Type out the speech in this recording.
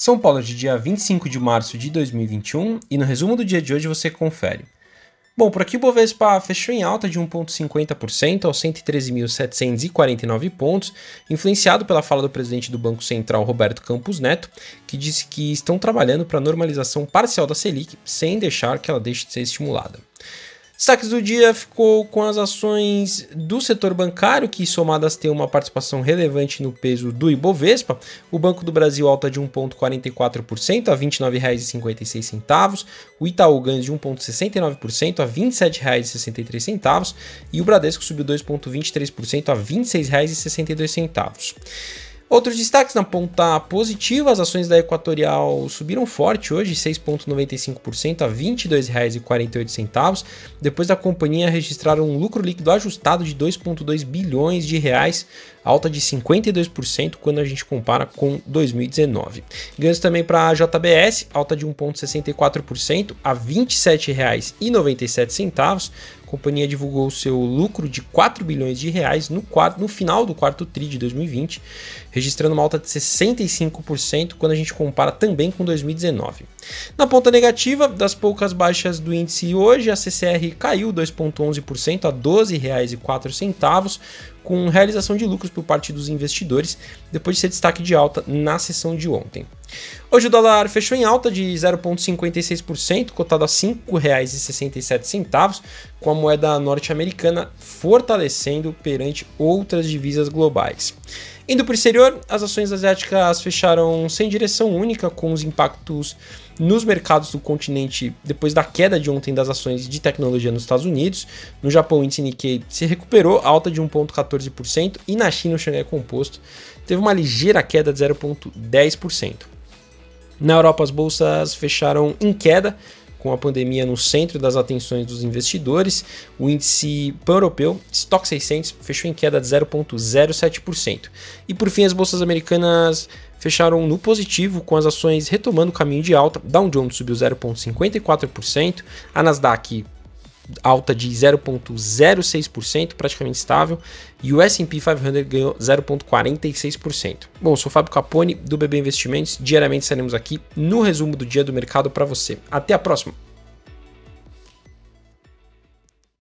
São Paulo de dia 25 de março de 2021 e no resumo do dia de hoje você confere. Bom, por aqui o Bovespa fechou em alta de 1,50% aos 113.749 pontos, influenciado pela fala do presidente do Banco Central, Roberto Campos Neto, que disse que estão trabalhando para a normalização parcial da Selic sem deixar que ela deixe de ser estimulada. Destaques do dia ficou com as ações do setor bancário, que somadas têm uma participação relevante no peso do Ibovespa. O Banco do Brasil alta de 1,44% a R$ 29,56. O Itaú ganha de 1,69% a R$ 27,63. E o Bradesco subiu 2,23% a R$ 26,62. Outros destaques na ponta positiva, as ações da Equatorial subiram forte hoje, 6,95% a R$ 22,48, depois da companhia registrar um lucro líquido ajustado de 2,2 bilhões de reais, alta de 52% quando a gente compara com 2019. Ganhos também para a JBS, alta de 1,64% a R$ 27,97 a companhia divulgou seu lucro de 4 bilhões de reais no, quarto, no final do quarto TRI de 2020, registrando uma alta de 65% quando a gente compara também com 2019. Na ponta negativa, das poucas baixas do índice hoje, a CCR caiu 2,11% a R$ 12,04, com realização de lucros por parte dos investidores, depois de ser destaque de alta na sessão de ontem. Hoje o dólar fechou em alta de 0,56%, cotado a R$ 5,67, com a moeda norte-americana fortalecendo perante outras divisas globais. Indo para o exterior, as ações asiáticas fecharam sem direção única, com os impactos nos mercados do continente depois da queda de ontem das ações de tecnologia nos Estados Unidos. No Japão, o índice Nikkei se recuperou, alta de 1,14%, e na China, o Xangai Composto teve uma ligeira queda de 0,10%. Na Europa, as bolsas fecharam em queda, com a pandemia no centro das atenções dos investidores, o índice pan-europeu, Stock 600, fechou em queda de 0,07%. E por fim, as bolsas americanas fecharam no positivo, com as ações retomando o caminho de alta. Dow Jones subiu 0,54%, a Nasdaq alta de 0,06%, praticamente estável, e o S&P 500 ganhou 0,46%. Bom, sou Fábio Capone do BB Investimentos, diariamente estaremos aqui no resumo do dia do mercado para você. Até a próxima!